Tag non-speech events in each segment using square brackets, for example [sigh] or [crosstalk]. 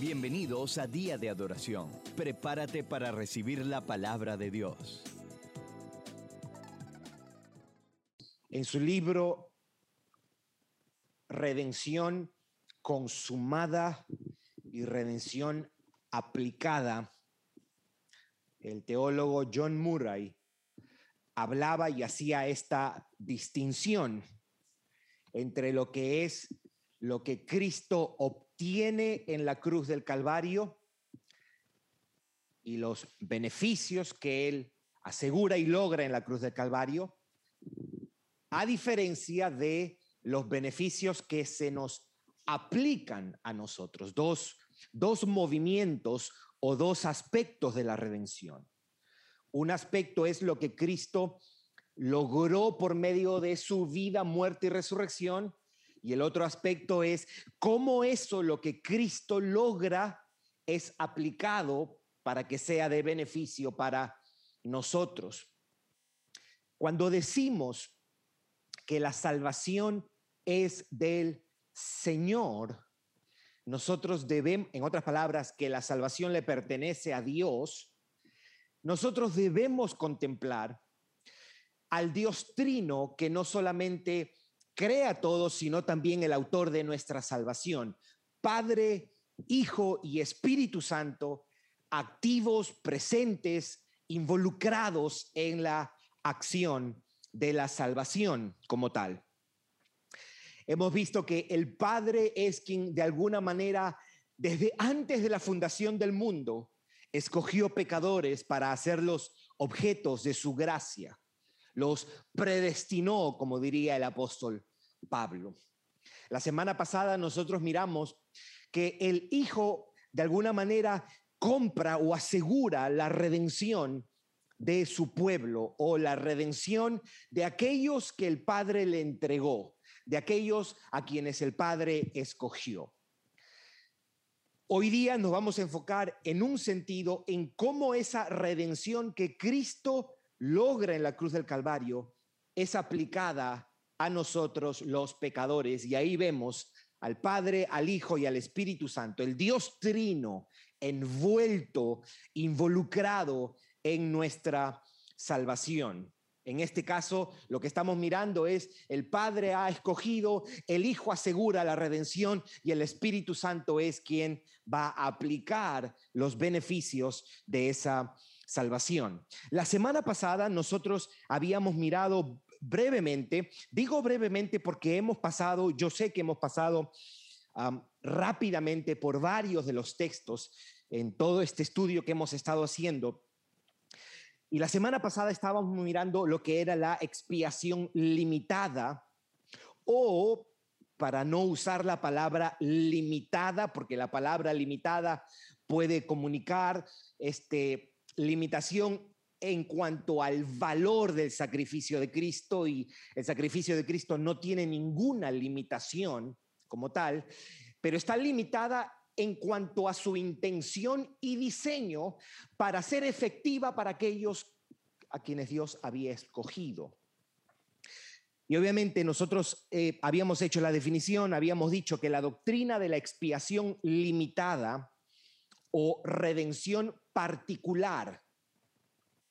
Bienvenidos a Día de Adoración. Prepárate para recibir la palabra de Dios. En su libro Redención consumada y redención aplicada, el teólogo John Murray hablaba y hacía esta distinción entre lo que es lo que Cristo obtiene en la cruz del Calvario y los beneficios que Él asegura y logra en la cruz del Calvario, a diferencia de los beneficios que se nos aplican a nosotros. Dos, dos movimientos o dos aspectos de la redención. Un aspecto es lo que Cristo logró por medio de su vida, muerte y resurrección, y el otro aspecto es cómo eso, lo que Cristo logra, es aplicado para que sea de beneficio para nosotros. Cuando decimos que la salvación es del Señor, nosotros debemos, en otras palabras, que la salvación le pertenece a Dios, nosotros debemos contemplar al Dios Trino que no solamente crea todo, sino también el autor de nuestra salvación. Padre, Hijo y Espíritu Santo, activos, presentes, involucrados en la acción de la salvación como tal. Hemos visto que el Padre es quien de alguna manera, desde antes de la fundación del mundo, escogió pecadores para hacerlos objetos de su gracia los predestinó, como diría el apóstol Pablo. La semana pasada nosotros miramos que el Hijo de alguna manera compra o asegura la redención de su pueblo o la redención de aquellos que el Padre le entregó, de aquellos a quienes el Padre escogió. Hoy día nos vamos a enfocar en un sentido en cómo esa redención que Cristo logra en la cruz del Calvario es aplicada a nosotros los pecadores. Y ahí vemos al Padre, al Hijo y al Espíritu Santo, el Dios trino envuelto, involucrado en nuestra salvación. En este caso, lo que estamos mirando es el Padre ha escogido, el Hijo asegura la redención y el Espíritu Santo es quien va a aplicar los beneficios de esa salvación. La semana pasada nosotros habíamos mirado brevemente, digo brevemente porque hemos pasado, yo sé que hemos pasado rápidamente por varios de los textos en todo este estudio que hemos estado haciendo. Y la semana pasada estábamos mirando lo que era la expiación limitada o para no usar la palabra limitada, porque la palabra limitada puede comunicar este, limitación en cuanto al valor del sacrificio de Cristo y el sacrificio de Cristo no tiene ninguna limitación como tal, pero está limitada en cuanto a su intención y diseño para ser efectiva para aquellos a quienes Dios había escogido. Y obviamente nosotros eh, habíamos hecho la definición, habíamos dicho que la doctrina de la expiación limitada o redención particular.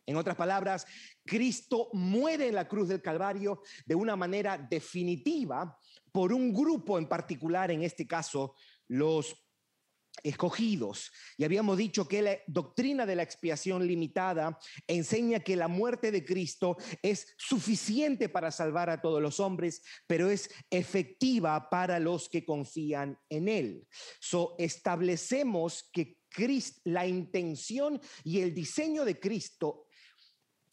En otras palabras, Cristo muere en la cruz del Calvario de una manera definitiva por un grupo en particular, en este caso, los escogidos. Y habíamos dicho que la doctrina de la expiación limitada enseña que la muerte de Cristo es suficiente para salvar a todos los hombres, pero es efectiva para los que confían en Él. So, establecemos que la intención y el diseño de Cristo,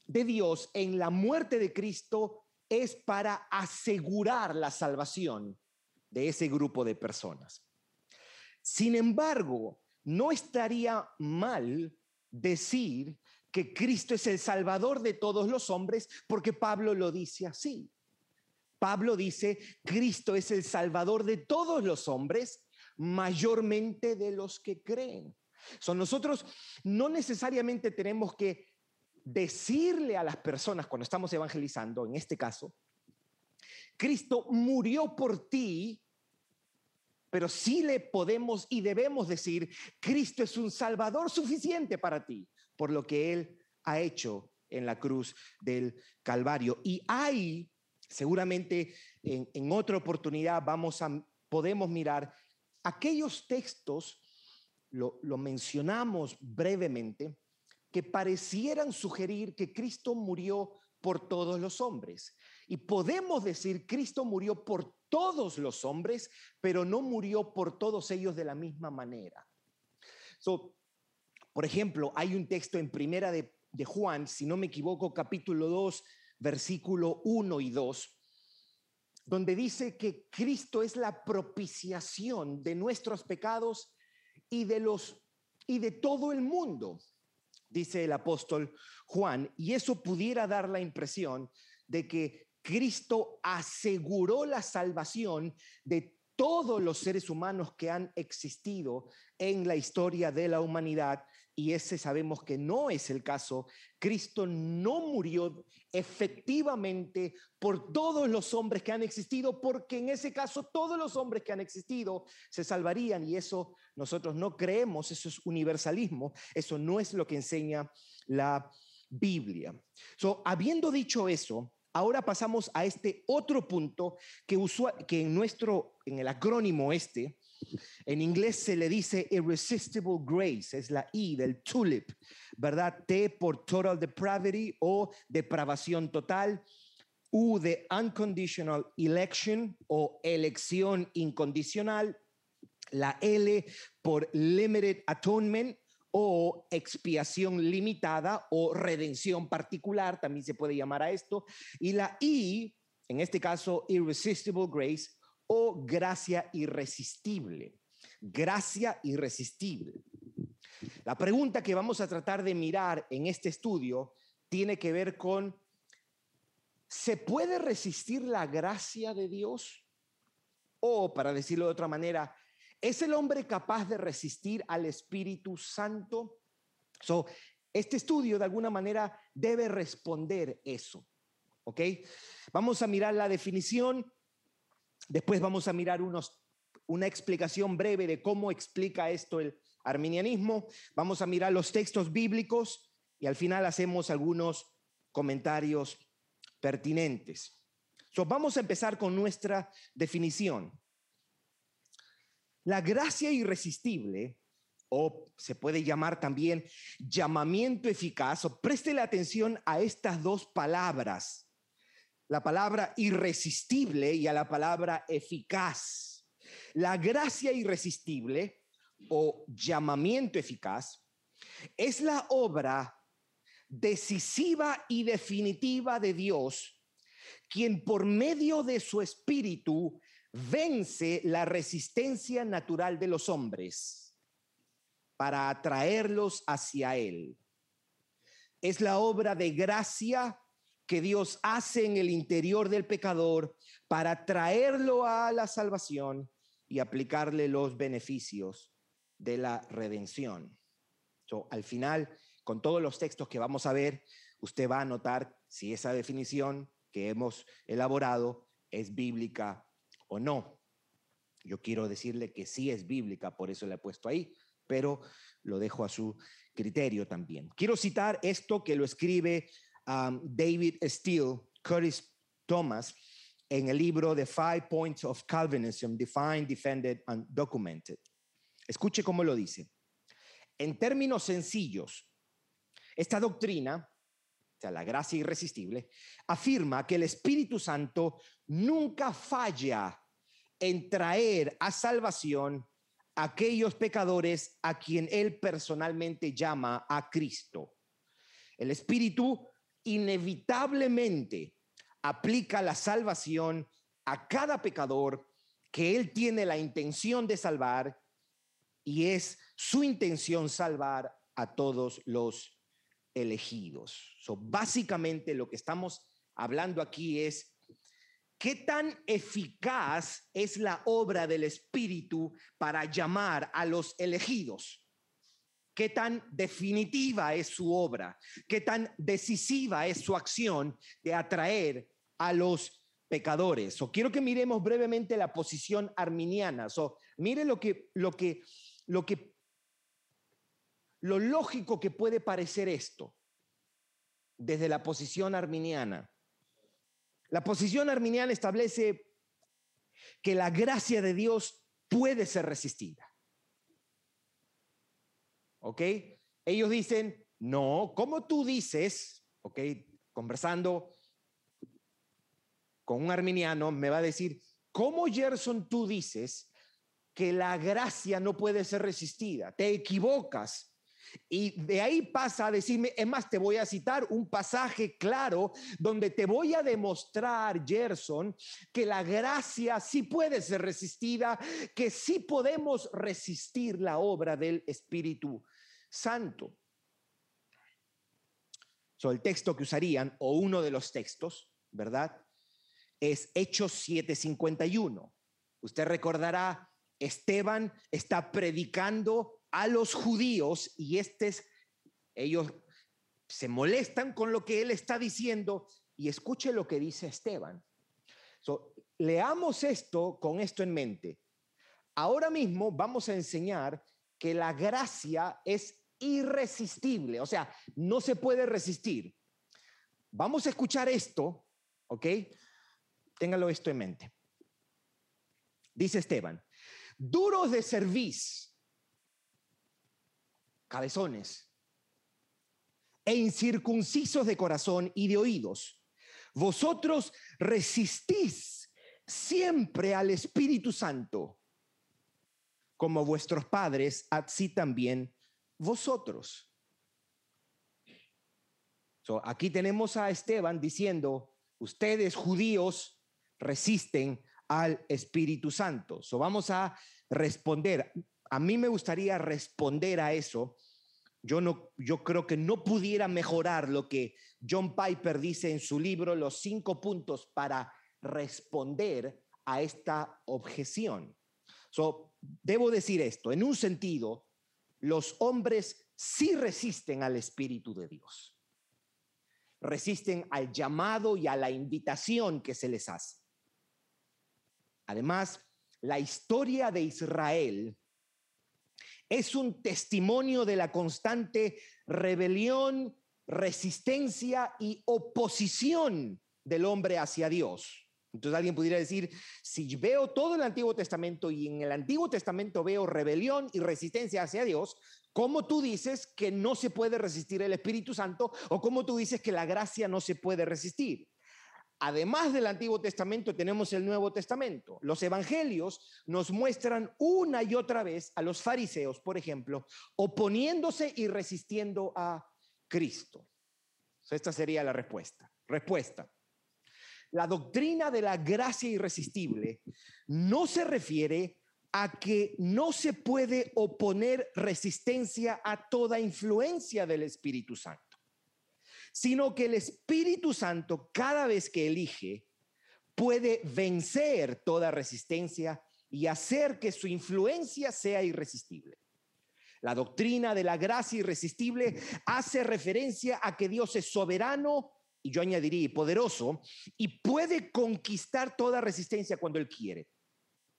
de Dios en la muerte de Cristo, es para asegurar la salvación de ese grupo de personas. Sin embargo, no estaría mal decir que Cristo es el Salvador de todos los hombres, porque Pablo lo dice así. Pablo dice, Cristo es el Salvador de todos los hombres, mayormente de los que creen. Son nosotros no necesariamente tenemos que decirle a las personas cuando estamos evangelizando, en este caso, Cristo murió por ti pero sí le podemos y debemos decir, Cristo es un Salvador suficiente para ti, por lo que Él ha hecho en la cruz del Calvario. Y hay, seguramente en, otra oportunidad vamos a, podemos mirar aquellos textos, lo, mencionamos brevemente, que parecieran sugerir que Cristo murió por todos los hombres. Y podemos decir, Cristo murió por todos los hombres, pero no murió por todos ellos de la misma manera. So, por ejemplo, hay un texto en Primera de, de Juan, si no me equivoco, capítulo 2, versículo 1 y 2, donde dice que Cristo es la propiciación de nuestros pecados y de los y de todo el mundo dice el apóstol Juan, y eso pudiera dar la impresión de que Cristo aseguró la salvación de todos los seres humanos que han existido en la historia de la humanidad y ese sabemos que no es el caso. Cristo no murió efectivamente por todos los hombres que han existido, porque en ese caso todos los hombres que han existido se salvarían y eso nosotros no creemos, eso es universalismo, eso no es lo que enseña la Biblia. So, habiendo dicho eso, ahora pasamos a este otro punto que, que en nuestro, en el acrónimo este, en inglés se le dice irresistible grace, es la I del tulip, ¿verdad? T por total depravity o depravación total. U de unconditional election o elección incondicional. La L por limited atonement o expiación limitada o redención particular, también se puede llamar a esto. Y la I, en este caso, irresistible grace o gracia irresistible. Gracia irresistible. La pregunta que vamos a tratar de mirar en este estudio tiene que ver con, ¿se puede resistir la gracia de Dios? O, para decirlo de otra manera, ¿es el hombre capaz de resistir al Espíritu Santo? So, este estudio de alguna manera debe responder eso. ¿Ok? Vamos a mirar la definición Después vamos a mirar unos, una explicación breve de cómo explica esto el arminianismo. Vamos a mirar los textos bíblicos y al final hacemos algunos comentarios pertinentes. vamos a empezar con nuestra definición. La gracia irresistible, o se puede llamar también llamamiento eficaz, o preste la atención a estas dos palabras la palabra irresistible y a la palabra eficaz. La gracia irresistible o llamamiento eficaz es la obra decisiva y definitiva de Dios, quien por medio de su espíritu vence la resistencia natural de los hombres para atraerlos hacia Él. Es la obra de gracia que Dios hace en el interior del pecador para traerlo a la salvación y aplicarle los beneficios de la redención. al final, con todos los textos que vamos a ver, usted va a notar si esa definición que hemos elaborado es bíblica o no. Yo quiero decirle que sí es bíblica, por eso la he puesto ahí, pero lo dejo a su criterio también. Quiero citar esto que lo escribe Um, David Steele, Curtis Thomas, en el libro The Five Points of Calvinism, Defined, Defended and Documented. Escuche cómo lo dice. En términos sencillos, esta doctrina, o sea, la gracia irresistible, afirma que el Espíritu Santo nunca falla en traer a salvación a aquellos pecadores a quien él personalmente llama a Cristo. El Espíritu inevitablemente aplica la salvación a cada pecador que Él tiene la intención de salvar y es su intención salvar a todos los elegidos. So, básicamente lo que estamos hablando aquí es qué tan eficaz es la obra del Espíritu para llamar a los elegidos qué tan definitiva es su obra, qué tan decisiva es su acción de atraer a los pecadores. O quiero que miremos brevemente la posición arminiana. So, mire lo que, lo que, lo que, lo lógico que puede parecer esto desde la posición arminiana. La posición arminiana establece que la gracia de Dios puede ser resistida. ¿Ok? Ellos dicen, no, como tú dices, ¿ok? Conversando con un arminiano, me va a decir, ¿cómo Gerson tú dices que la gracia no puede ser resistida? Te equivocas. Y de ahí pasa a decirme, es más, te voy a citar un pasaje claro donde te voy a demostrar, Gerson, que la gracia sí puede ser resistida, que sí podemos resistir la obra del Espíritu Santo. So, el texto que usarían, o uno de los textos, ¿verdad? Es Hechos 7:51. Usted recordará, Esteban está predicando a los judíos y estos, ellos se molestan con lo que él está diciendo y escuche lo que dice Esteban. leamos esto con esto en mente. Ahora mismo vamos a enseñar que la gracia es irresistible, o sea, no se puede resistir. Vamos a escuchar esto, ¿ok? Téngalo esto en mente. Dice Esteban, duros de cerviz cabezones, e incircuncisos de corazón y de oídos. Vosotros resistís siempre al Espíritu Santo, como vuestros padres, así también vosotros. aquí tenemos a Esteban diciendo, ustedes judíos resisten al Espíritu Santo. So, vamos a responder a mí me gustaría responder a eso. Yo, no, yo creo que no pudiera mejorar lo que John Piper dice en su libro, Los cinco puntos para responder a esta objeción. So, debo decir esto, en un sentido, los hombres sí resisten al Espíritu de Dios. Resisten al llamado y a la invitación que se les hace. Además, la historia de Israel es un testimonio de la constante rebelión, resistencia y oposición del hombre hacia Dios. Entonces alguien pudiera decir, si veo todo el Antiguo Testamento y en el Antiguo Testamento veo rebelión y resistencia hacia Dios, ¿cómo tú dices que no se puede resistir el Espíritu Santo o cómo tú dices que la gracia no se puede resistir? Además del Antiguo Testamento tenemos el Nuevo Testamento. Los evangelios nos muestran una y otra vez a los fariseos, por ejemplo, oponiéndose y resistiendo a Cristo. Esta sería la respuesta. Respuesta. La doctrina de la gracia irresistible no se refiere a que no se puede oponer resistencia a toda influencia del Espíritu Santo sino que el Espíritu Santo cada vez que elige puede vencer toda resistencia y hacer que su influencia sea irresistible. La doctrina de la gracia irresistible hace referencia a que Dios es soberano y yo añadiría poderoso y puede conquistar toda resistencia cuando Él quiere.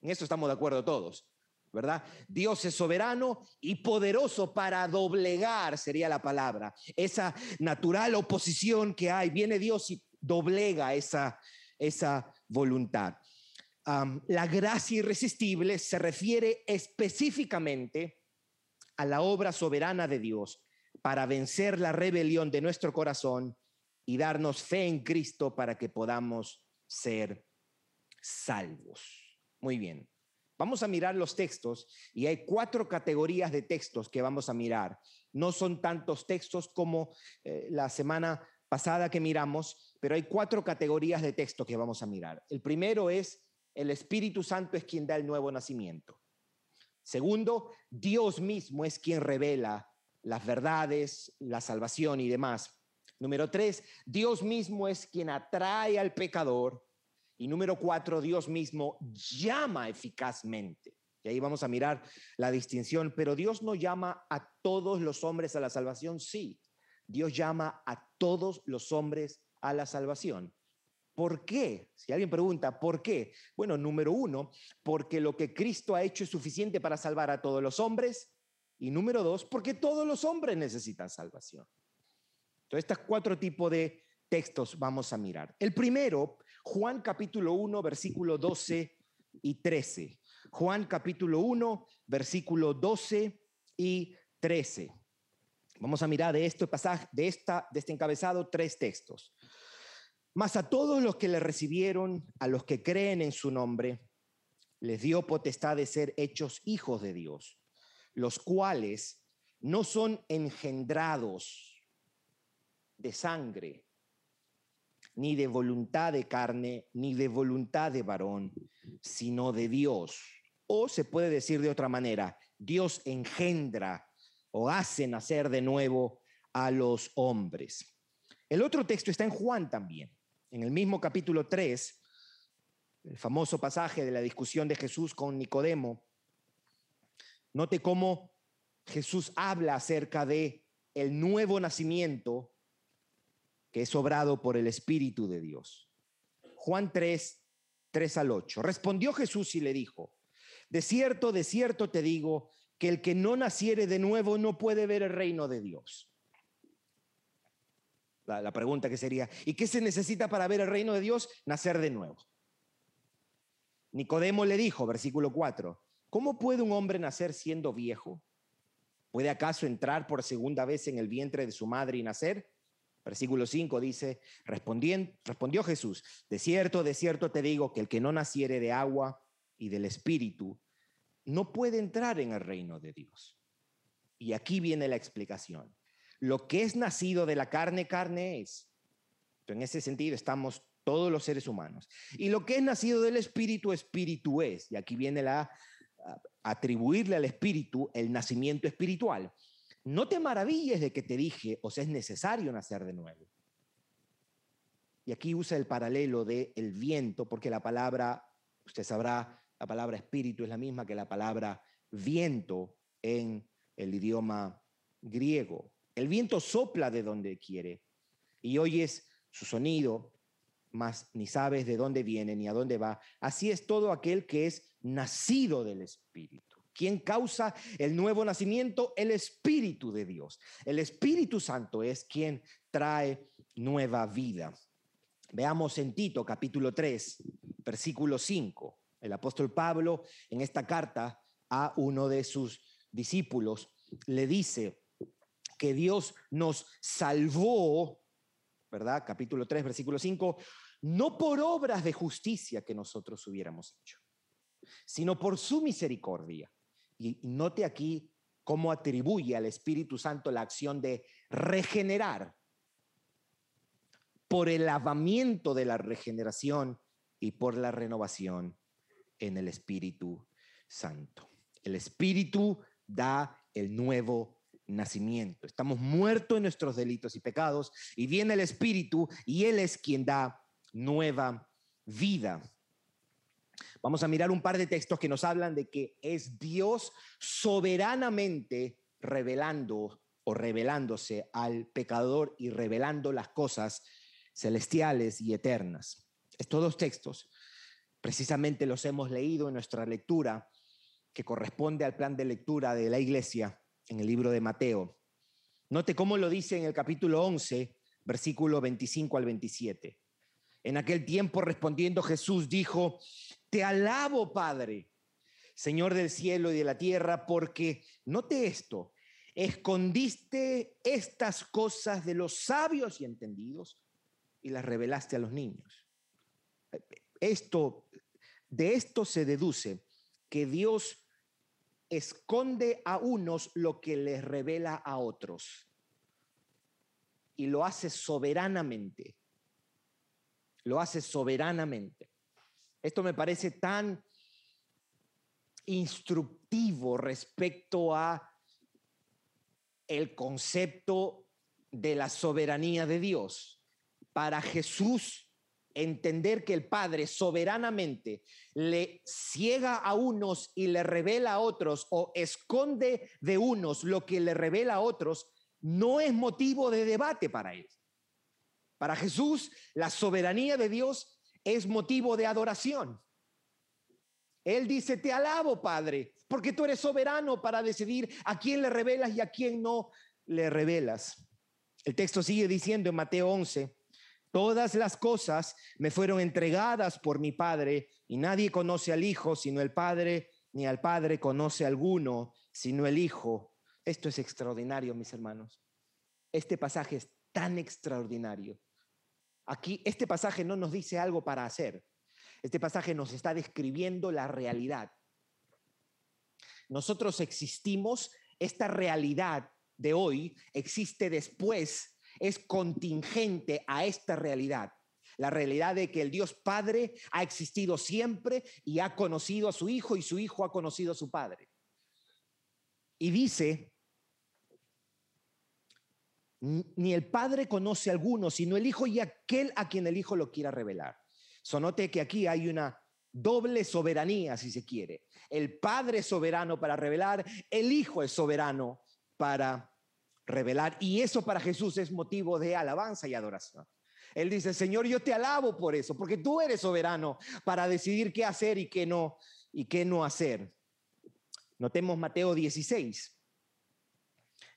En eso estamos de acuerdo todos. ¿verdad? Dios es soberano y poderoso para doblegar, sería la palabra, esa natural oposición que hay. Viene Dios y doblega esa, esa voluntad. la gracia irresistible se refiere específicamente a la obra soberana de Dios para vencer la rebelión de nuestro corazón y darnos fe en Cristo para que podamos ser salvos. Muy bien. Vamos a mirar los textos y hay cuatro categorías de textos que vamos a mirar. No son tantos textos como eh, la semana pasada que miramos, pero hay cuatro categorías de texto que vamos a mirar. El primero es el Espíritu Santo es quien da el nuevo nacimiento. Segundo, Dios mismo es quien revela las verdades, la salvación y demás. Número tres, Dios mismo es quien atrae al pecador. Y número cuatro, Dios mismo llama eficazmente. Y ahí vamos a mirar la distinción, pero Dios no llama a todos los hombres a la salvación, sí. Dios llama a todos los hombres a la salvación. ¿Por qué? Si alguien pregunta, ¿por qué? Bueno, número uno, porque lo que Cristo ha hecho es suficiente para salvar a todos los hombres. Y número dos, porque todos los hombres necesitan salvación. Entonces, estos cuatro tipos de textos vamos a mirar. El primero, Juan capítulo 1, versículo 12 y 13. Juan capítulo 1, versículo 12 y 13. Vamos a mirar de este pasaje, de, esta, de este encabezado, tres textos. Mas a todos los que le recibieron, a los que creen en su nombre, les dio potestad de ser hechos hijos de Dios, los cuales no son engendrados de sangre, ni de voluntad de carne, ni de voluntad de varón, sino de Dios. O se puede decir de otra manera, Dios engendra o hace nacer de nuevo a los hombres. El otro texto está en Juan también en el mismo capítulo 3, el famoso pasaje de la discusión de Jesús con Nicodemo, note cómo Jesús habla acerca de el nuevo nacimiento que es obrado por el Espíritu de Dios. Juan 3, 3 al 8. Respondió Jesús y le dijo, de cierto, de cierto te digo, que el que no naciere de nuevo no puede ver el reino de Dios la, pregunta que sería, ¿y qué se necesita para ver el reino de Dios? Nacer de nuevo. Nicodemo le dijo, versículo 4, ¿cómo puede un hombre nacer siendo viejo? ¿Puede acaso entrar por segunda vez en el vientre de su madre y nacer? Versículo 5 dice, respondió Jesús, de cierto, de cierto te digo que el que no naciere de agua y del espíritu no puede entrar en el reino de Dios. Y aquí viene la explicación. Lo que es nacido de la carne, carne es. En ese sentido estamos todos los seres humanos. Y lo que es nacido del espíritu, espíritu es. Y aquí viene la atribuirle al espíritu el nacimiento espiritual. No te maravilles de que te dije, os es necesario nacer de nuevo. Y aquí usa el paralelo de el viento, porque la palabra, usted sabrá, la palabra espíritu es la misma que la palabra viento en el idioma griego. El viento sopla de donde quiere y oyes su sonido, mas ni sabes de dónde viene ni a dónde va. Así es todo aquel que es nacido del Espíritu. ¿Quién causa el nuevo nacimiento? El Espíritu de Dios. El Espíritu Santo es quien trae nueva vida. Veamos en Tito capítulo 3, versículo 5. El apóstol Pablo en esta carta a uno de sus discípulos le dice, que Dios nos salvó, ¿verdad? Capítulo 3, versículo 5, no por obras de justicia que nosotros hubiéramos hecho, sino por su misericordia. Y note aquí cómo atribuye al Espíritu Santo la acción de regenerar por el lavamiento de la regeneración y por la renovación en el Espíritu Santo. El Espíritu da el nuevo nacimiento. Estamos muertos en nuestros delitos y pecados y viene el Espíritu y Él es quien da nueva vida. Vamos a mirar un par de textos que nos hablan de que es Dios soberanamente revelando o revelándose al pecador y revelando las cosas celestiales y eternas. Estos dos textos precisamente los hemos leído en nuestra lectura que corresponde al plan de lectura de la iglesia en el libro de Mateo. Note cómo lo dice en el capítulo 11, versículo 25 al 27. En aquel tiempo respondiendo Jesús dijo, te alabo Padre, Señor del cielo y de la tierra, porque, note esto, escondiste estas cosas de los sabios y entendidos y las revelaste a los niños. Esto, de esto se deduce que Dios esconde a unos lo que les revela a otros. Y lo hace soberanamente. Lo hace soberanamente. Esto me parece tan instructivo respecto a el concepto de la soberanía de Dios. Para Jesús, entender que el Padre soberanamente le ciega a unos y le revela a otros o esconde de unos lo que le revela a otros, no es motivo de debate para él. Para Jesús, la soberanía de Dios es motivo de adoración. Él dice, te alabo, Padre, porque tú eres soberano para decidir a quién le revelas y a quién no le revelas. El texto sigue diciendo en Mateo 11, todas las cosas me fueron entregadas por mi Padre y nadie conoce al Hijo sino el Padre, ni al Padre conoce alguno sino el Hijo. Esto es extraordinario, mis hermanos. Este pasaje es tan extraordinario. Aquí, este pasaje no nos dice algo para hacer. Este pasaje nos está describiendo la realidad. Nosotros existimos, esta realidad de hoy existe después, es contingente a esta realidad. La realidad de que el Dios Padre ha existido siempre y ha conocido a su Hijo y su Hijo ha conocido a su Padre. Y dice, ni el Padre conoce a alguno, sino el Hijo y aquel a quien el Hijo lo quiera revelar. Sonote que aquí hay una doble soberanía, si se quiere. El Padre es soberano para revelar, el Hijo es soberano para revelar. Y eso para Jesús es motivo de alabanza y adoración. Él dice, Señor, yo te alabo por eso, porque tú eres soberano para decidir qué hacer y qué no, y qué no hacer. Notemos Mateo 16.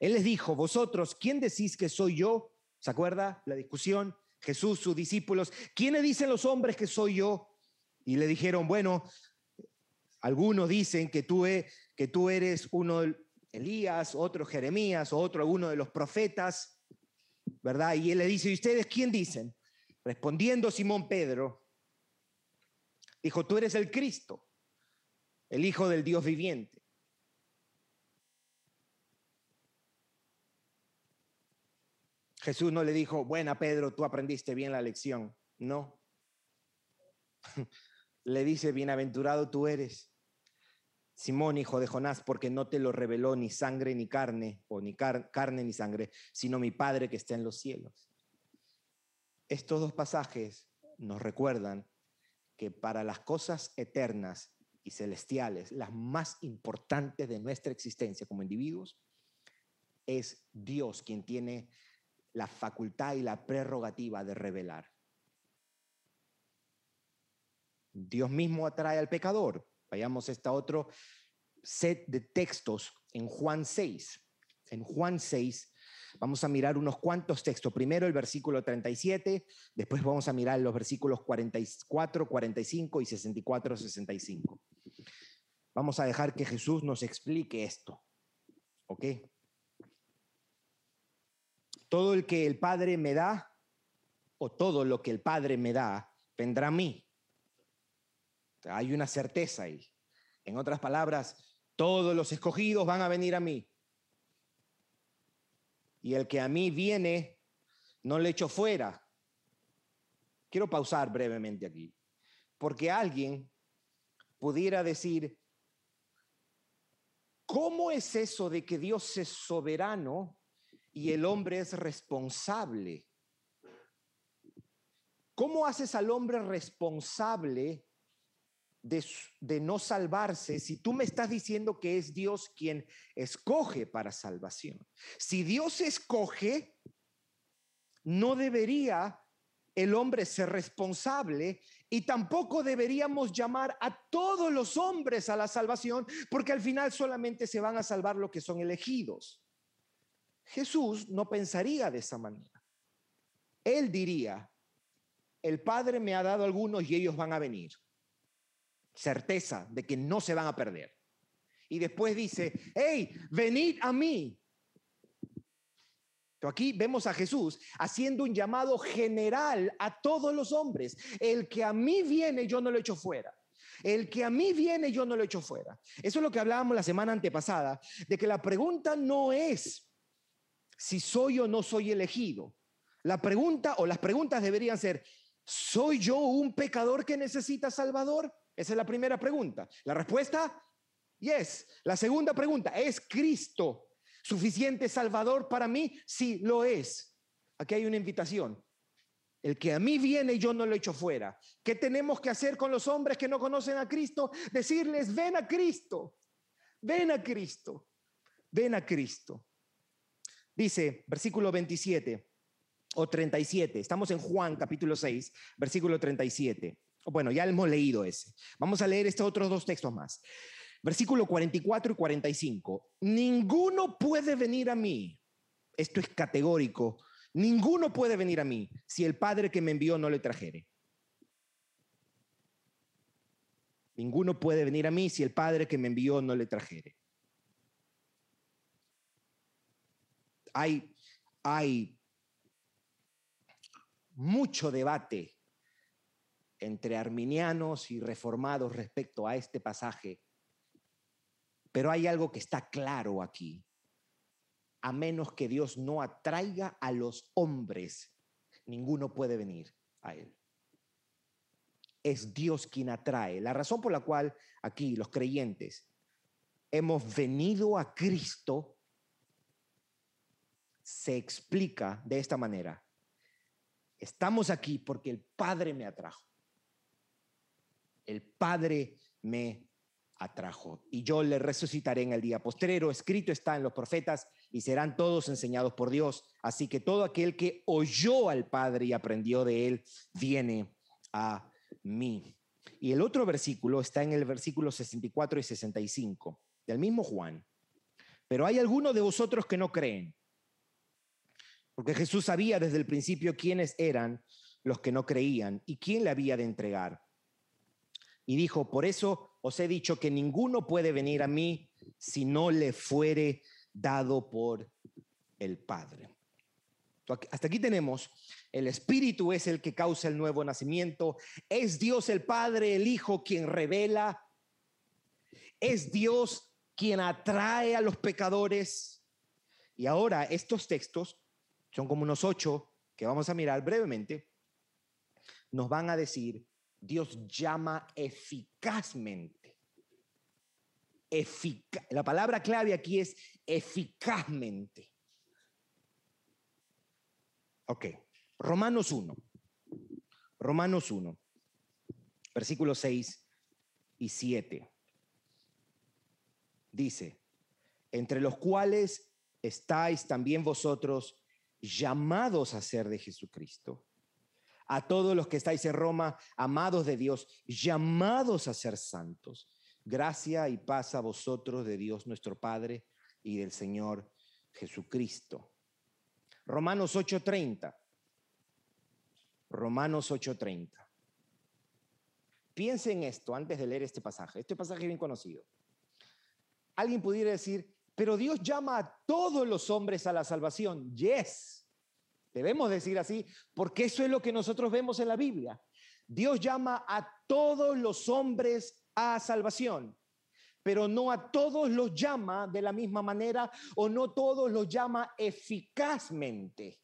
Él les dijo, vosotros, ¿quién decís que soy yo? ¿Se acuerda la discusión? Jesús, sus discípulos, ¿quiénes dicen los hombres que soy yo? Y le dijeron, bueno, algunos dicen que tú, e, que tú eres uno Elías, otro Jeremías, otro uno de los profetas, ¿verdad? Y él le dice, ¿y ustedes quién dicen? Respondiendo Simón Pedro, dijo, tú eres el Cristo, el Hijo del Dios viviente. Jesús no le dijo, buena Pedro, tú aprendiste bien la lección. No. [laughs] le dice, bienaventurado tú eres, Simón, hijo de Jonás, porque no te lo reveló ni sangre ni carne, o ni carne ni sangre, sino mi Padre que está en los cielos. Estos dos pasajes nos recuerdan que para las cosas eternas y celestiales, las más importantes de nuestra existencia como individuos, es Dios quien tiene la facultad y la prerrogativa de revelar. Dios mismo atrae al pecador. Vayamos a este otro set de textos en Juan 6. En Juan 6 vamos a mirar unos cuantos textos. Primero el versículo 37, después vamos a mirar los versículos 44, 45 y 64, 65. Vamos a dejar que Jesús nos explique esto. ¿Ok? Todo el que el Padre me da, o todo lo que el Padre me da, vendrá a mí. Hay una certeza ahí. En otras palabras, todos los escogidos van a venir a mí. Y el que a mí viene, no le echo fuera. Quiero pausar brevemente aquí, porque alguien pudiera decir, ¿cómo es eso de que Dios es soberano y el hombre es responsable. ¿Cómo haces al hombre responsable de, de, no salvarse si tú me estás diciendo que es Dios quien escoge para salvación? Si Dios escoge, no debería el hombre ser responsable y tampoco deberíamos llamar a todos los hombres a la salvación porque al final solamente se van a salvar los que son elegidos. Jesús no pensaría de esa manera. Él diría, el Padre me ha dado algunos y ellos van a venir. Certeza de que no se van a perder. Y después dice, hey, venid a mí. Aquí vemos a Jesús haciendo un llamado general a todos los hombres. El que a mí viene, yo no lo echo fuera. El que a mí viene, yo no lo echo fuera. Eso es lo que hablábamos la semana antepasada, de que la pregunta no es si soy o no soy elegido. La pregunta o las preguntas deberían ser, ¿soy yo un pecador que necesita Salvador? Esa es la primera pregunta. La respuesta, yes. La segunda pregunta, ¿es Cristo suficiente Salvador para mí? Sí, lo es. Aquí hay una invitación. El que a mí viene yo no lo echo fuera. ¿Qué tenemos que hacer con los hombres que no conocen a Cristo? Decirles, ven a Cristo, ven a Cristo, ven a Cristo. Dice, versículo 27, o 37. Estamos en Juan capítulo 6, versículo 37. Bueno, ya hemos leído ese. Vamos a leer estos otros dos textos más. Versículo 44 y 45. Ninguno puede venir a mí. Esto es categórico. Ninguno puede venir a mí si el Padre que me envió no le trajere. Ninguno puede venir a mí si el Padre que me envió no le trajere. Hay, mucho debate entre arminianos y reformados respecto a este pasaje, pero hay algo que está claro aquí. A menos que Dios no atraiga a los hombres, ninguno puede venir a Él. Es Dios quien atrae. La razón por la cual aquí los creyentes hemos venido a Cristo se explica de esta manera. Estamos aquí porque el Padre me atrajo. El Padre me atrajo. Y yo le resucitaré en el día postrero. Escrito está en los profetas y serán todos enseñados por Dios. Así que todo aquel que oyó al Padre y aprendió de él, viene a mí. Y el otro versículo está en el versículo 64 y 65 del mismo Juan. Pero hay algunos de vosotros que no creen. Porque Jesús sabía desde el principio quiénes eran los que no creían y quién le había de entregar. Y dijo, por eso os he dicho que ninguno puede venir a mí si no le fuere dado por el Padre. Hasta aquí tenemos, el Espíritu es el que causa el nuevo nacimiento, es Dios el Padre, el Hijo quien revela, es Dios quien atrae a los pecadores. Y ahora estos textos son como unos ocho que vamos a mirar brevemente, nos van a decir, Dios llama eficazmente. la palabra clave aquí es eficazmente. Ok, Romanos 1. Romanos 1, versículos 6 y 7. Dice, entre los cuales estáis también vosotros llamados a ser de Jesucristo. A todos los que estáis en Roma, amados de Dios, llamados a ser santos. Gracia y paz a vosotros de Dios nuestro Padre y del Señor Jesucristo. Romanos 8:30. Romanos 8:30. Piensen en esto antes de leer este pasaje. Este pasaje es bien conocido. Alguien pudiera decir, pero Dios llama a todos los hombres a la salvación. Yes. Debemos decir así, porque eso es lo que nosotros vemos en la Biblia. Dios llama a todos los hombres a salvación, pero no a todos los llama de la misma manera o no todos los llama eficazmente.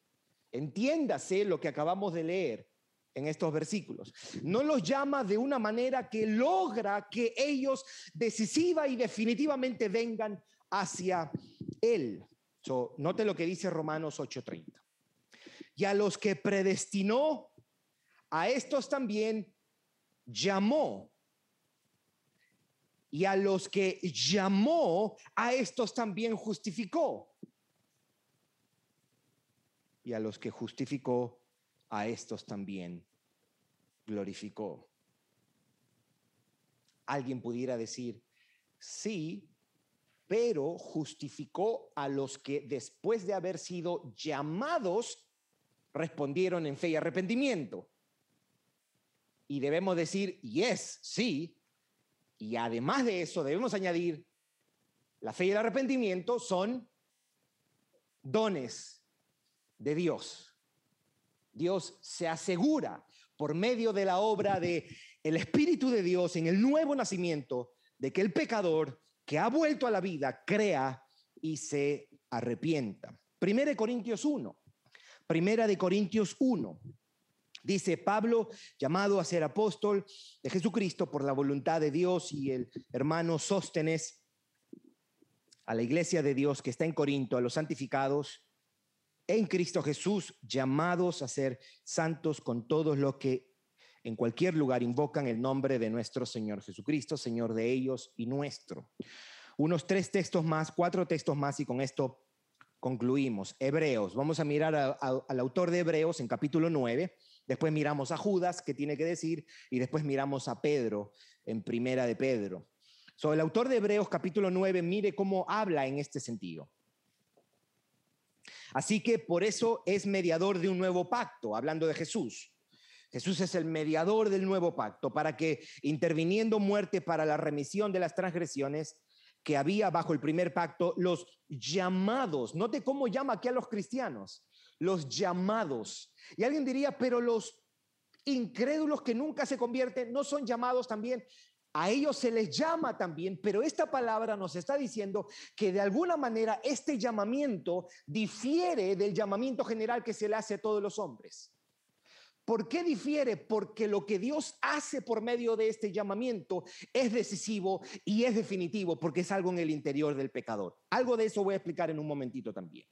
Entiéndase lo que acabamos de leer en estos versículos. No los llama de una manera que logra que ellos decisiva y definitivamente vengan hacia Él. note lo que dice Romanos 8:30. Y a los que predestinó, a estos también llamó. Y a los que llamó, a estos también justificó. Y a los que justificó, a estos también glorificó. Alguien pudiera decir, sí, pero justificó a los que después de haber sido llamados respondieron en fe y arrepentimiento. Y debemos decir, yes, sí. Y además de eso, debemos añadir, la fe y el arrepentimiento son dones de Dios. Dios se asegura por medio de la obra de el Espíritu de Dios en el nuevo nacimiento de que el pecador que ha vuelto a la vida crea y se arrepienta. Primera de Corintios 1. Primera de Corintios 1. Dice Pablo, llamado a ser apóstol de Jesucristo por la voluntad de Dios y el hermano Sóstenes a la iglesia de Dios que está en Corinto, a los santificados en Cristo Jesús, llamados a ser santos con todos los que en cualquier lugar invocan el nombre de nuestro Señor Jesucristo, Señor de ellos y nuestro. Unos tres textos más, cuatro textos más y con esto concluimos. Hebreos, vamos a mirar al autor de Hebreos en capítulo 9, después miramos a Judas, que tiene que decir, y después miramos a Pedro en primera de Pedro. So, el autor de Hebreos capítulo 9, mire cómo habla en este sentido. Así que por eso es mediador de un nuevo pacto, hablando de Jesús. Jesús es el mediador del nuevo pacto para que, interviniendo muerte para la remisión de las transgresiones que había bajo el primer pacto, los llamados, note cómo llama aquí a los cristianos, los llamados. Y alguien diría, pero los incrédulos que nunca se convierten no son llamados también. A ellos se les llama también, pero esta palabra nos está diciendo que de alguna manera este llamamiento difiere del llamamiento general que se le hace a todos los hombres. ¿Por qué difiere? Porque lo que Dios hace por medio de este llamamiento es decisivo y es definitivo, porque es algo en el interior del pecador. Algo de eso voy a explicar en un momentito también.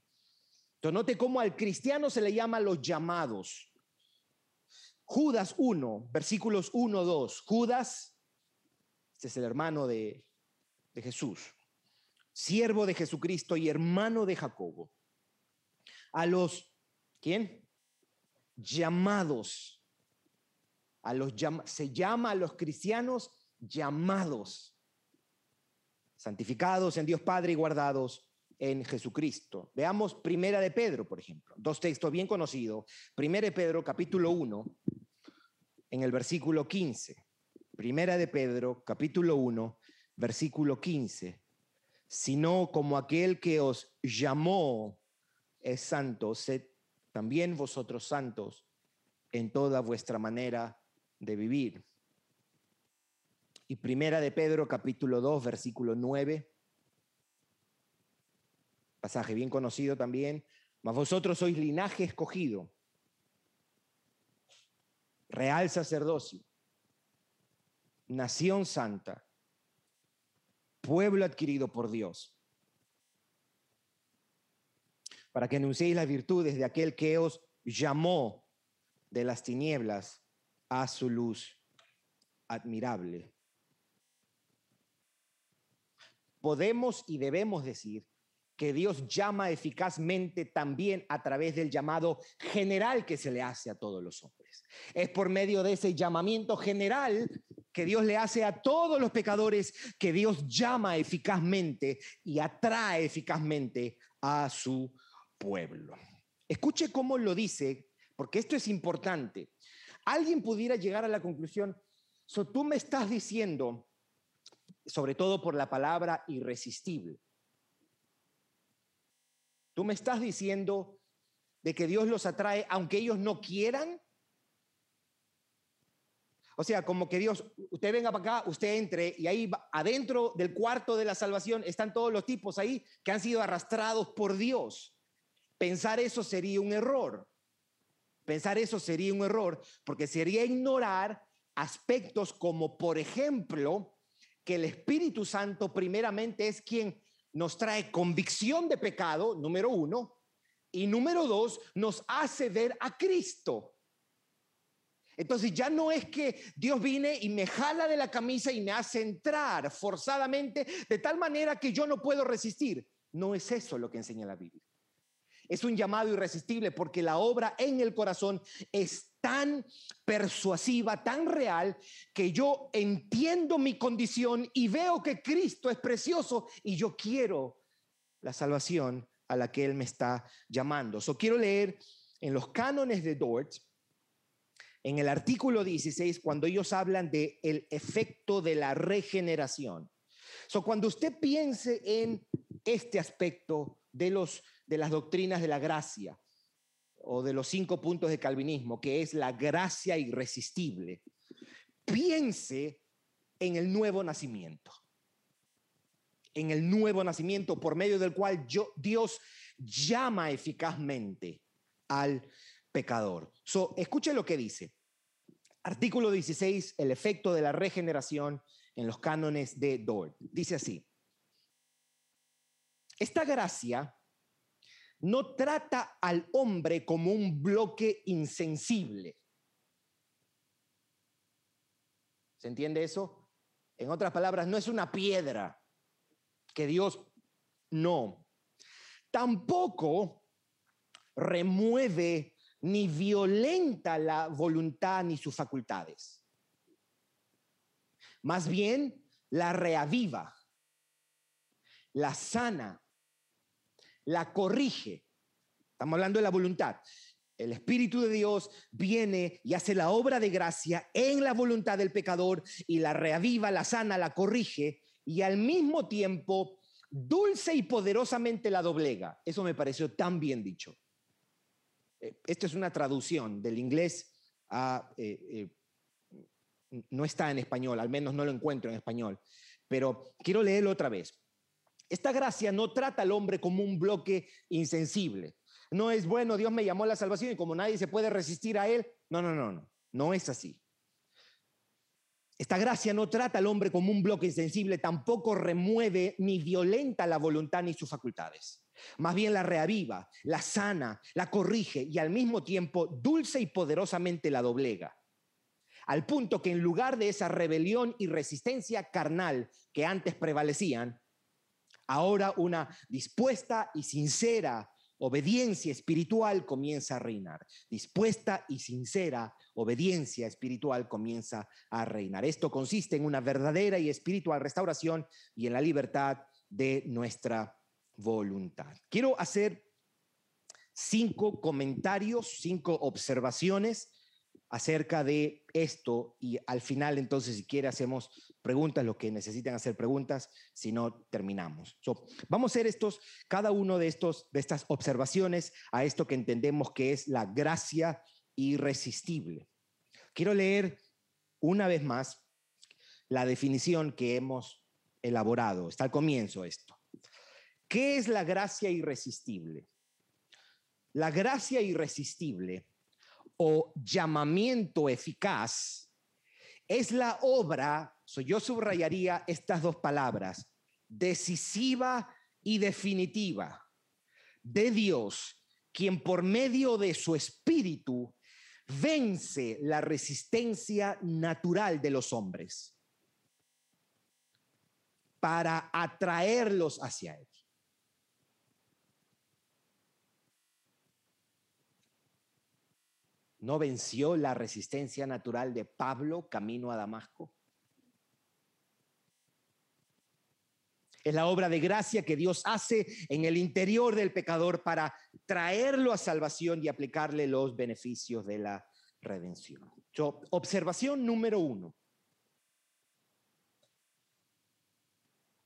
Entonces, note cómo al cristiano se le llama los llamados. Judas 1, versículos 1, 2. Judas este es el hermano de, de Jesús, siervo de Jesucristo y hermano de Jacobo. A los, ¿quién? Llamados. A los se llama a los cristianos llamados, santificados en Dios Padre y guardados en Jesucristo. Veamos Primera de Pedro, por ejemplo, dos textos bien conocidos. Primera de Pedro, capítulo 1, en el versículo 15. Primera de Pedro, capítulo 1, versículo 15. Sino como aquel que os llamó es santo, sed también vosotros santos en toda vuestra manera de vivir. Y Primera de Pedro, capítulo 2, versículo 9. Pasaje bien conocido también. Mas vosotros sois linaje escogido, real sacerdocio nación santa, pueblo adquirido por Dios, para que anunciéis las virtudes de aquel que os llamó de las tinieblas a su luz admirable. Podemos y debemos decir que Dios llama eficazmente también a través del llamado general que se le hace a todos los hombres. Es por medio de ese llamamiento general que Dios le hace a todos los pecadores que Dios llama eficazmente y atrae eficazmente a su pueblo. Escuche cómo lo dice, porque esto es importante. Alguien pudiera llegar a la conclusión, so, tú me estás diciendo, sobre todo por la palabra irresistible, Tú me estás diciendo de que Dios los atrae aunque ellos no quieran. O sea, como que Dios, usted venga para acá, usted entre y ahí adentro del cuarto de la salvación están todos los tipos ahí que han sido arrastrados por Dios. Pensar eso sería un error. Pensar eso sería un error porque sería ignorar aspectos como, por ejemplo, que el Espíritu Santo primeramente es quien nos trae convicción de pecado, número uno, y número dos, nos hace ver a Cristo. Entonces ya no es que Dios viene y me jala de la camisa y me hace entrar forzadamente de tal manera que yo no puedo resistir. No es eso lo que enseña la Biblia. Es un llamado irresistible porque la obra en el corazón es tan persuasiva, tan real, que yo entiendo mi condición y veo que Cristo es precioso y yo quiero la salvación a la que Él me está llamando. So, quiero leer en los cánones de Dort, en el artículo 16, cuando ellos hablan de el efecto de la regeneración. So, cuando usted piense en este aspecto de, los, de las doctrinas de la gracia, o de los cinco puntos de calvinismo, que es la gracia irresistible, piense en el nuevo nacimiento. En el nuevo nacimiento por medio del cual yo, Dios llama eficazmente al pecador. So, escuche lo que dice. Artículo 16, el efecto de la regeneración en los cánones de Dort. Dice así. Esta gracia no trata al hombre como un bloque insensible. ¿Se entiende eso? En otras palabras, no es una piedra que Dios no. tampoco remueve ni violenta la voluntad ni sus facultades. Más bien la reaviva, la sana, la corrige. Estamos hablando de la voluntad. El Espíritu de Dios viene y hace la obra de gracia en la voluntad del pecador y la reaviva, la sana, la corrige y al mismo tiempo dulce y poderosamente la doblega. Eso me pareció tan bien dicho. Eh, esto es una traducción del inglés a... Eh, eh, no está en español, al menos no lo encuentro en español, pero quiero leerlo otra vez. Esta gracia no trata al hombre como un bloque insensible. No es bueno, Dios me llamó a la salvación y como nadie se puede resistir a él. No, no, no, no. No es así. Esta gracia no trata al hombre como un bloque insensible, tampoco remueve ni violenta la voluntad ni sus facultades. Más bien la reaviva, la sana, la corrige y al mismo tiempo dulce y poderosamente la doblega. Al punto que en lugar de esa rebelión y resistencia carnal que antes prevalecían, ahora una dispuesta y sincera obediencia espiritual comienza a reinar. Dispuesta y sincera obediencia espiritual comienza a reinar. Esto consiste en una verdadera y espiritual restauración y en la libertad de nuestra voluntad. Quiero hacer cinco comentarios, cinco observaciones acerca de esto y al final entonces si quiere hacemos preguntas, lo que necesitan hacer preguntas, si no terminamos. vamos a hacer estos, cada uno de, estos, de estas observaciones a esto que entendemos que es la gracia irresistible. Quiero leer una vez más la definición que hemos elaborado. Está al comienzo esto. ¿Qué es la gracia irresistible? La gracia irresistible o llamamiento eficaz es la obra, yo subrayaría estas dos palabras, decisiva y definitiva de Dios, quien por medio de su espíritu vence la resistencia natural de los hombres para atraerlos hacia Él. ¿No venció la resistencia natural de Pablo camino a Damasco? Es la obra de gracia que Dios hace en el interior del pecador para traerlo a salvación y aplicarle los beneficios de la redención. observación número uno.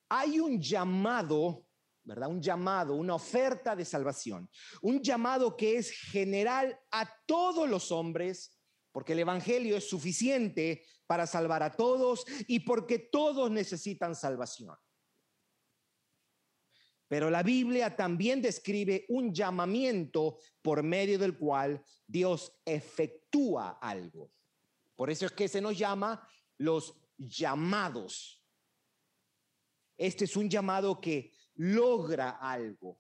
Hay un llamado ¿verdad? Un llamado, una oferta de salvación, un llamado que es general a todos los hombres, porque el Evangelio es suficiente para salvar a todos y porque todos necesitan salvación. Pero la Biblia también describe un llamamiento por medio del cual Dios efectúa algo. Por eso es que se nos llama los llamados. Este es un llamado que logra algo.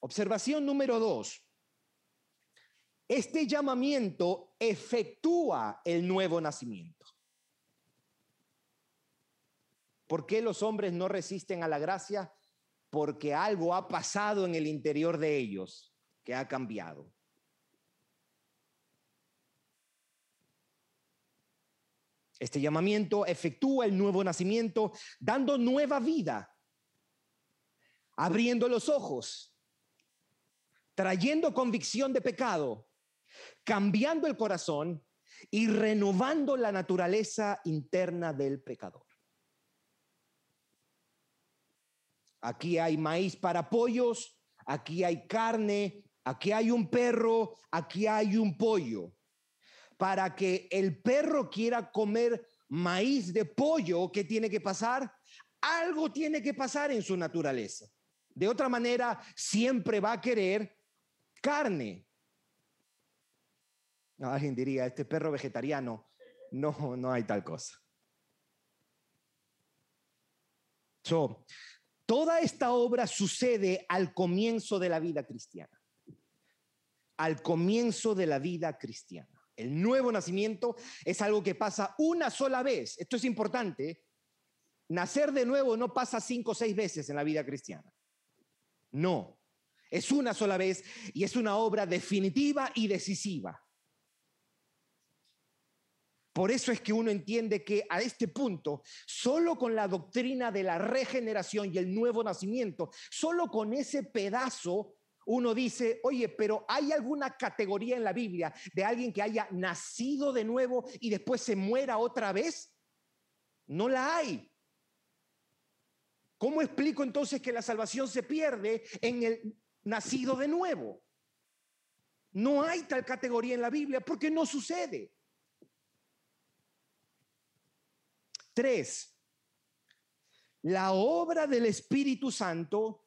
Observación número dos. Este llamamiento efectúa el nuevo nacimiento. ¿Por qué los hombres no resisten a la gracia? Porque algo ha pasado en el interior de ellos que ha cambiado. Este llamamiento efectúa el nuevo nacimiento, dando nueva vida abriendo los ojos, trayendo convicción de pecado, cambiando el corazón y renovando la naturaleza interna del pecador. Aquí hay maíz para pollos, aquí hay carne, aquí hay un perro, aquí hay un pollo. Para que el perro quiera comer maíz de pollo, ¿qué tiene que pasar? Algo tiene que pasar en su naturaleza. De otra manera, siempre va a querer carne. Alguien diría, este perro vegetariano, no, no hay tal cosa. toda esta obra sucede al comienzo de la vida cristiana. Al comienzo de la vida cristiana. El nuevo nacimiento es algo que pasa una sola vez. Esto es importante. Nacer de nuevo no pasa cinco o seis veces en la vida cristiana. No, es una sola vez y es una obra definitiva y decisiva. Por eso es que uno entiende que a este punto, solo con la doctrina de la regeneración y el nuevo nacimiento, solo con ese pedazo, uno dice, oye, pero ¿hay alguna categoría en la Biblia de alguien que haya nacido de nuevo y después se muera otra vez? No la hay. ¿Cómo explico entonces que la salvación se pierde en el nacido de nuevo? No hay tal categoría en la Biblia porque no sucede. Tres, la obra del Espíritu Santo,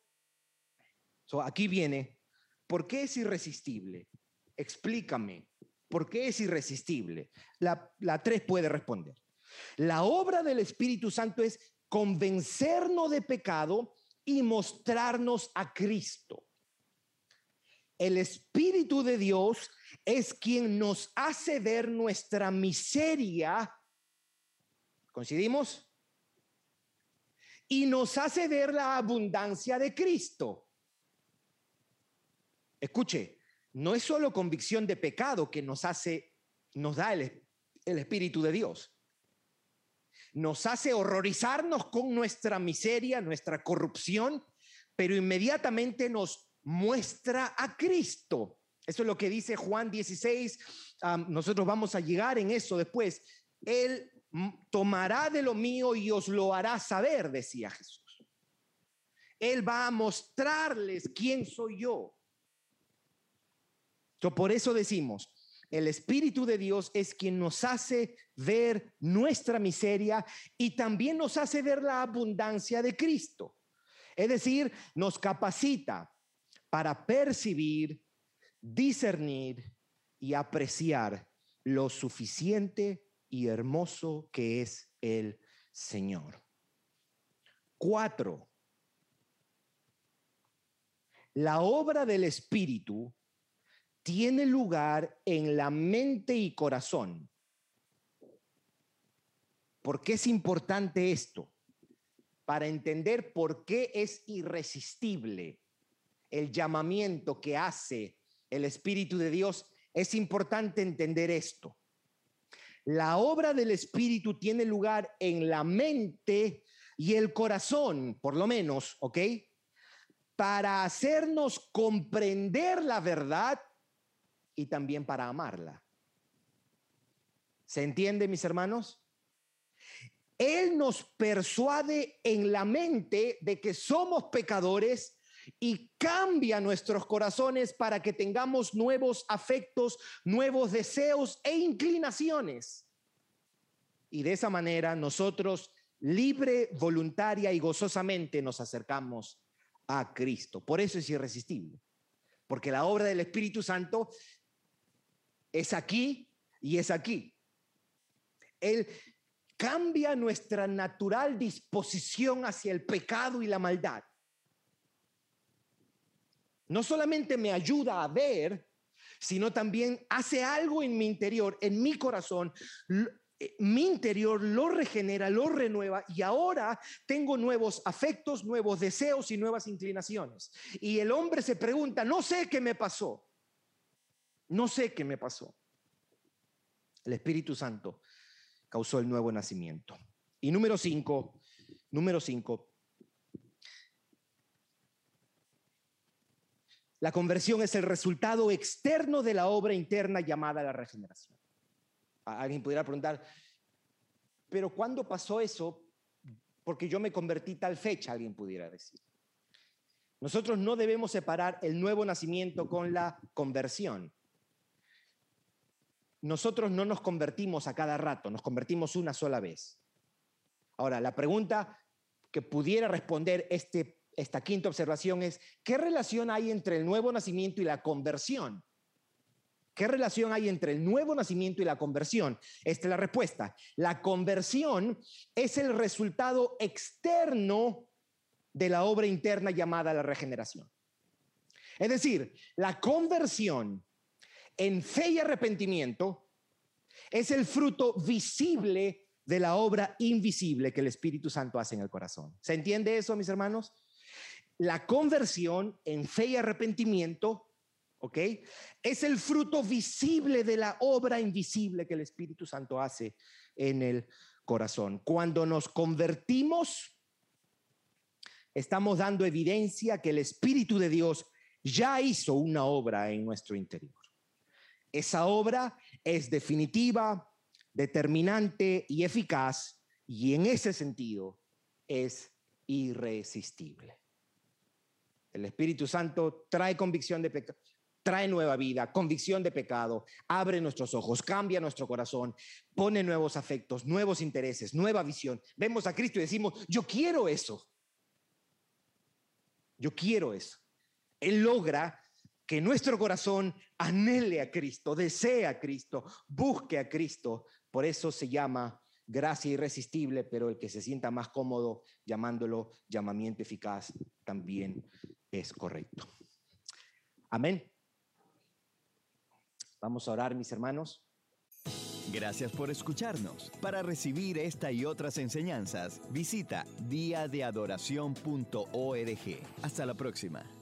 aquí viene, ¿por qué es irresistible? Explícame, ¿por qué es irresistible? La, la tres puede responder. La obra del Espíritu Santo es convencernos de pecado y mostrarnos a Cristo. El Espíritu de Dios es quien nos hace ver nuestra miseria ¿Coincidimos? Y nos hace ver la abundancia de Cristo. Escuche, no es solo convicción de pecado que nos hace, nos da el, el Espíritu de Dios. Nos hace horrorizarnos con nuestra miseria, nuestra corrupción, pero inmediatamente nos muestra a Cristo. Eso es lo que dice Juan 16. nosotros vamos a llegar en eso después. Él tomará de lo mío y os lo hará saber, decía Jesús. Él va a mostrarles quién soy yo. por eso decimos, el Espíritu de Dios es quien nos hace ver nuestra miseria y también nos hace ver la abundancia de Cristo. Es decir, nos capacita para percibir, discernir y apreciar lo suficiente y hermoso que es el Señor. Cuatro, la obra del Espíritu tiene lugar en la mente y corazón. ¿Por qué es importante esto? Para entender por qué es irresistible el llamamiento que hace el Espíritu de Dios, es importante entender esto. La obra del Espíritu tiene lugar en la mente y el corazón, por lo menos, ¿ok? Para hacernos comprender la verdad y también para amarla. ¿Se entiende, mis hermanos? Él nos persuade en la mente de que somos pecadores y cambia nuestros corazones para que tengamos nuevos afectos, nuevos deseos e inclinaciones. Y de esa manera nosotros libre, voluntaria y gozosamente nos acercamos a Cristo. Por eso es irresistible, porque la obra del Espíritu Santo es aquí y es aquí. Él cambia nuestra natural disposición hacia el pecado y la maldad no solamente me ayuda a ver, sino también hace algo en mi interior, en mi corazón. Eh, mi interior lo regenera, lo renueva y ahora tengo nuevos afectos, nuevos deseos y nuevas inclinaciones. Y el hombre se pregunta, no sé qué me pasó, no sé qué me pasó. El Espíritu Santo causó el nuevo nacimiento. Y número cinco, número cinco, La conversión es el resultado externo de la obra interna llamada la regeneración. Alguien pudiera preguntar, pero ¿cuándo pasó eso? Porque yo me convertí tal fecha, alguien pudiera decir. Nosotros no debemos separar el nuevo nacimiento con la conversión. Nosotros no nos convertimos a cada rato, nos convertimos una sola vez. Ahora, la pregunta que pudiera responder este esta quinta observación es, ¿qué relación hay entre el nuevo nacimiento y la conversión? ¿Qué relación hay entre el nuevo nacimiento y la conversión? Esta es la respuesta. La conversión es el resultado externo de la obra interna llamada la regeneración. Es decir, la conversión en fe y arrepentimiento es el fruto visible de la obra invisible que el Espíritu Santo hace en el corazón. ¿Se entiende eso, mis hermanos? la conversión en fe y arrepentimiento, ¿ok? Es el fruto visible de la obra invisible que el Espíritu Santo hace en el corazón. Cuando nos convertimos, estamos dando evidencia que el Espíritu de Dios ya hizo una obra en nuestro interior. Esa obra es definitiva, determinante y eficaz y en ese sentido es irresistible. El Espíritu Santo trae convicción de pecado, trae nueva vida, convicción de pecado, abre nuestros ojos, cambia nuestro corazón, pone nuevos afectos, nuevos intereses, nueva visión. Vemos a Cristo y decimos, yo quiero eso. Yo quiero eso. Él logra que nuestro corazón anhele a Cristo, desee a Cristo, busque a Cristo. Por eso se llama gracia irresistible, pero el que se sienta más cómodo llamándolo llamamiento eficaz también es correcto. Amén. Vamos a orar, mis hermanos. Gracias por escucharnos. Para recibir esta y otras enseñanzas, visita diadeadoración.org. Hasta la próxima.